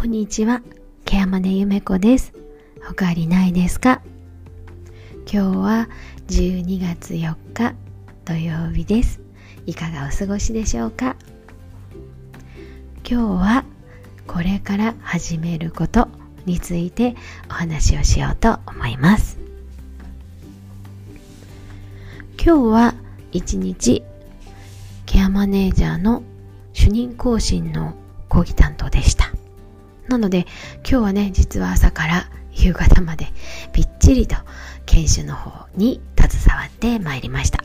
こんにちは、ケアマネゆめこです。おかわりないですか？今日は12月4日土曜日です。いかがお過ごしでしょうか？今日はこれから始めることについてお話をしようと思います。今日は一日ケアマネージャーの主任更新の講義担当でした。なので今日はね、実は朝から夕方までびっちりと研修の方に携わってまいりました。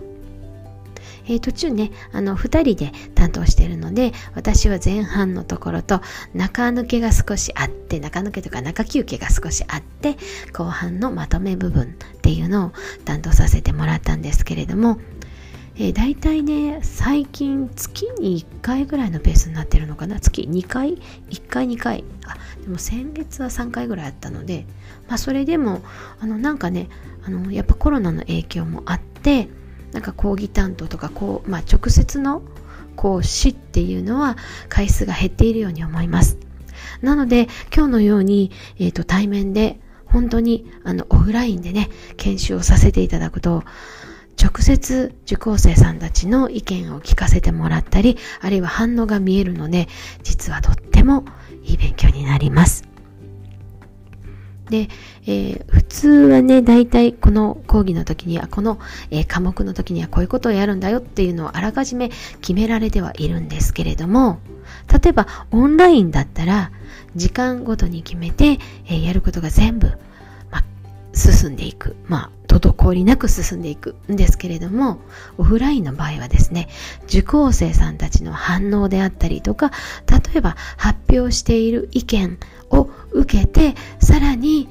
えー、途中ね、あの、二人で担当してるので、私は前半のところと中抜けが少しあって、中抜けとか中休憩が少しあって、後半のまとめ部分っていうのを担当させてもらったんですけれども、えー、大体ね、最近月に1回ぐらいのペースになってるのかな？月2回 ?1 回2回。あ、でも先月は3回ぐらいあったので、まあそれでも、あのなんかね、あのやっぱコロナの影響もあって、なんか講義担当とかこう、まあ、直接の講師っていうのは回数が減っているように思います。なので今日のように、えーと、対面で本当にあのオフラインでね研修をさせていただくと直接受講生さんたちの意見を聞かせてもらったりあるいは反応が見えるので実はとってもいい勉強になります。で、えー、普通はね、大体この講義の時には、この、えー、科目の時にはこういうことをやるんだよっていうのをあらかじめ決められてはいるんですけれども、例えばオンラインだったら、時間ごとに決めて、えー、やることが全部、ま進んでいく。まあ、滞りなく進んでいくんですけれども、オフラインの場合はですね、受講生さんたちの反応であったりとか、例えば発表している意見を受けて、さらに、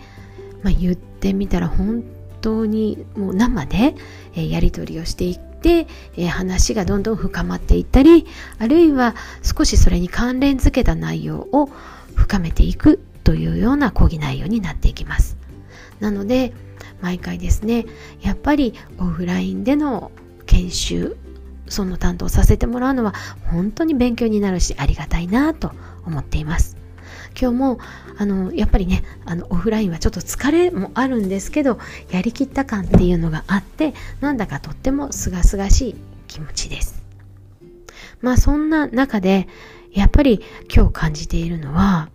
まあ、言ってみたら本当にもう生で、え、やり取りをしていって、え、話がどんどん深まっていったり、あるいは少しそれに関連づけた内容を深めていくというような講義内容になっていきます。なので、毎回ですね、やっぱりオフラインでの研修、その担当させてもらうのは本当に勉強になるしありがたいなと思っています。今日もあのやっぱりねあのオフラインはちょっと疲れもあるんですけどやりきった感っていうのがあってなんだかとってもすがすがしい気持ちですまあそんな中でやっぱり今日感じているのは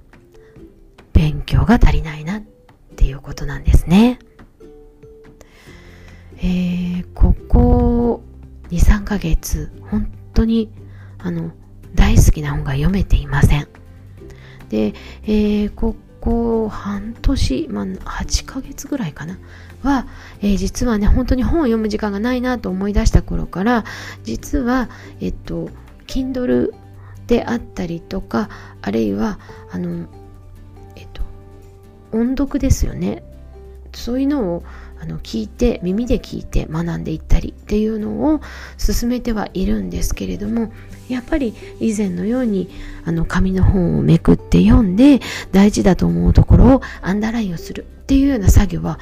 勉強が足りないなっていうことなんですね。えー、ここ23ヶ月本当にあの大好きな本が読めていません。で、えー、ここ半年、まあ、8ヶ月ぐらいかな？は、えー、実はね本当に本を読む時間がないなと思い出した頃から実はえっと Kindle であったりとかあるいはあの音読ですよねそういうのをあの聞いて耳で聞いて学んでいったりっていうのを進めてはいるんですけれどもやっぱり以前のようにあの紙の本をめくって読んで大事だと思うところをアンダーラインをするっていうような作業は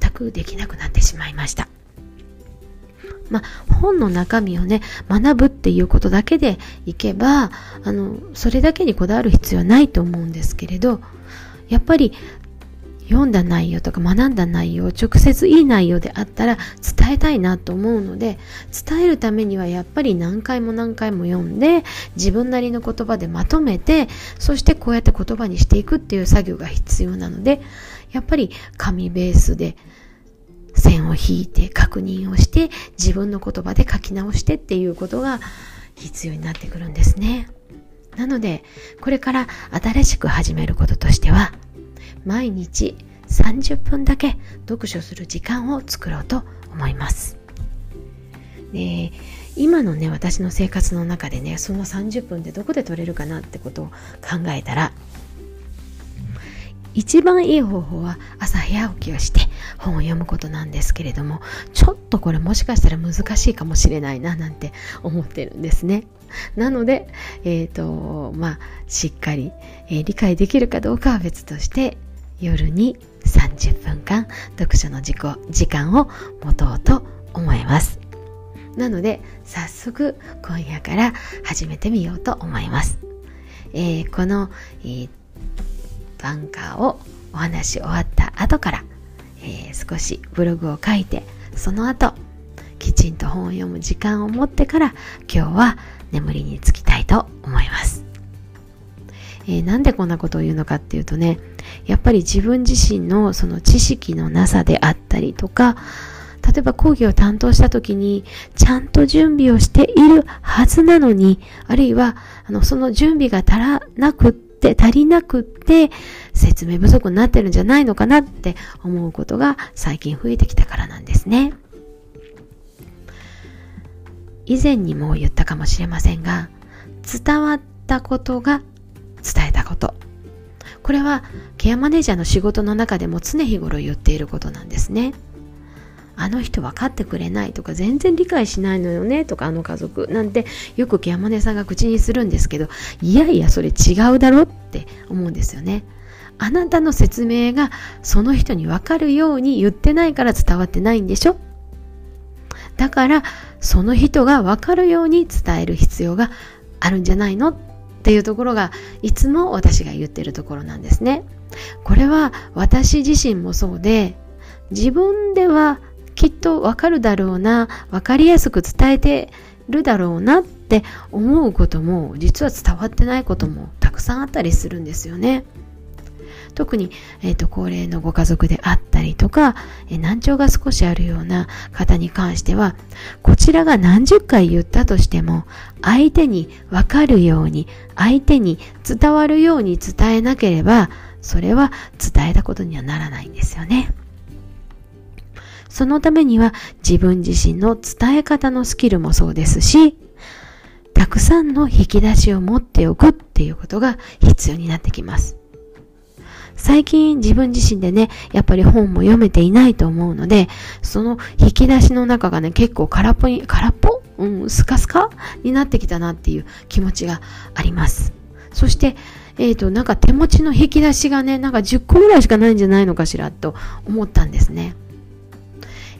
全くできなくなってしまいました。まあ、本の中身をね学ぶっていうことだけでいけばあのそれだけにこだわる必要はないと思うんですけれどやっぱり読んだ内容とか学んだ内容直接いい内容であったら伝えたいなと思うので伝えるためにはやっぱり何回も何回も読んで自分なりの言葉でまとめてそしてこうやって言葉にしていくっていう作業が必要なのでやっぱり紙ベースで線を引いて確認をして自分の言葉で書き直してっていうことが必要になってくるんですね。なのでこれから新しく始めることとしては毎日30分だけ読書する時間を作ろうと思います。で今のね私の生活の中でねその30分でどこで取れるかなってことを考えたら一番いい方法は朝早起きをして本を読むことなんですけれどもちょっとこれもしかしたら難しいかもしれないななんて思ってるんですね。なので、え、ー、とまあしっかり、えー、理解できるかどうかは別として夜に30分間読書の時時間を持とうと思います。なので早速今夜から始めてみようと思います。えー、この、えー、バンカーをお話終わった後から、えー、少しブログを書いてその後きちんと本を読む時間を持ってから今日は眠りにつきたいと思います、えー、なんでこんなことを言うのかっていうとねやっぱり自分自身のその知識のなさであったりとか例えば講義を担当した時にちゃんと準備をしているはずなのにあるいはあのその準備が足らなくって足りなくって説明不足になってるんじゃないのかなって思うことが最近増えてきたからなんですね。以前にも言ったかもしれませんが伝わったことが伝えたことこれはケアマネージャーの仕事の中でも常日頃言っていることなんですねあの人分かってくれないとか全然理解しないのよねとかあの家族なんてよくケアマネさんが口にするんですけどいやいやそれ違うだろって思うんですよねあなたの説明がその人に分かるように言ってないから伝わってないんでしょだからその人が分かるように伝える必要があるんじゃないの？っていうところがいつも私が言ってるところなんですね。これは私自身もそうで自分ではきっとわかるだろうな、わかりやすく伝えてるだろうなって思うことも実は伝わってないこともたくさんあったりするんですよね。特に、えーと、高齢のご家族であったりとか、え難聴が少しあるような方に関してはこちらが何十回言ったとしても相手に分かるように相手に伝わるように伝えなければそれは伝えたことにはならないんですよね。そのためには自分自身の伝え方のスキルもそうですし、たくさんの引き出しを持っておくっていうことが必要になってきます。最近自分自身でね、やっぱり本も読めていないと思うので、その引き出しの中がね、結構空っぽに、空っぽ？うん、スカスカ？になってきたなっていう気持ちがあります。そして、えっ、ー、と、なんか手持ちの引き出しがね、なんか10個ぐらいしかないんじゃないのかしらと思ったんですね。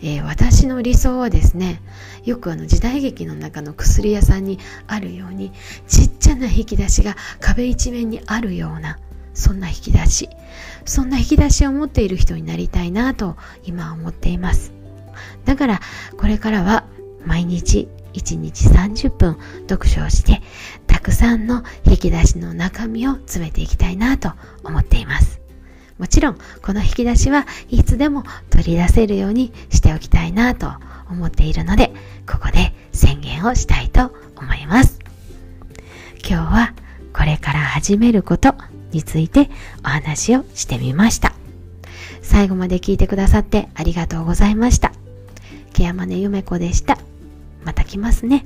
えー、私の理想はですねよくあの時代劇の中の薬屋さんにあるようにちっちゃな引き出しが壁一面にあるようなそんな引き出し。そんな引き出しを持っている人になりたいなと今思っています。だからこれからは毎日1日30分読書をしてたくさんの引き出しの中身を詰めていきたいなと思っています。もちろんこの引き出しはいつでも取り出せるようにしておきたいなと思っているのでここで宣言をしたいと思います。今日はこれから始めることについてお話をしてみました。最後まで聞いてくださってありがとうございました。ケアマネゆめこでした。また来ますね。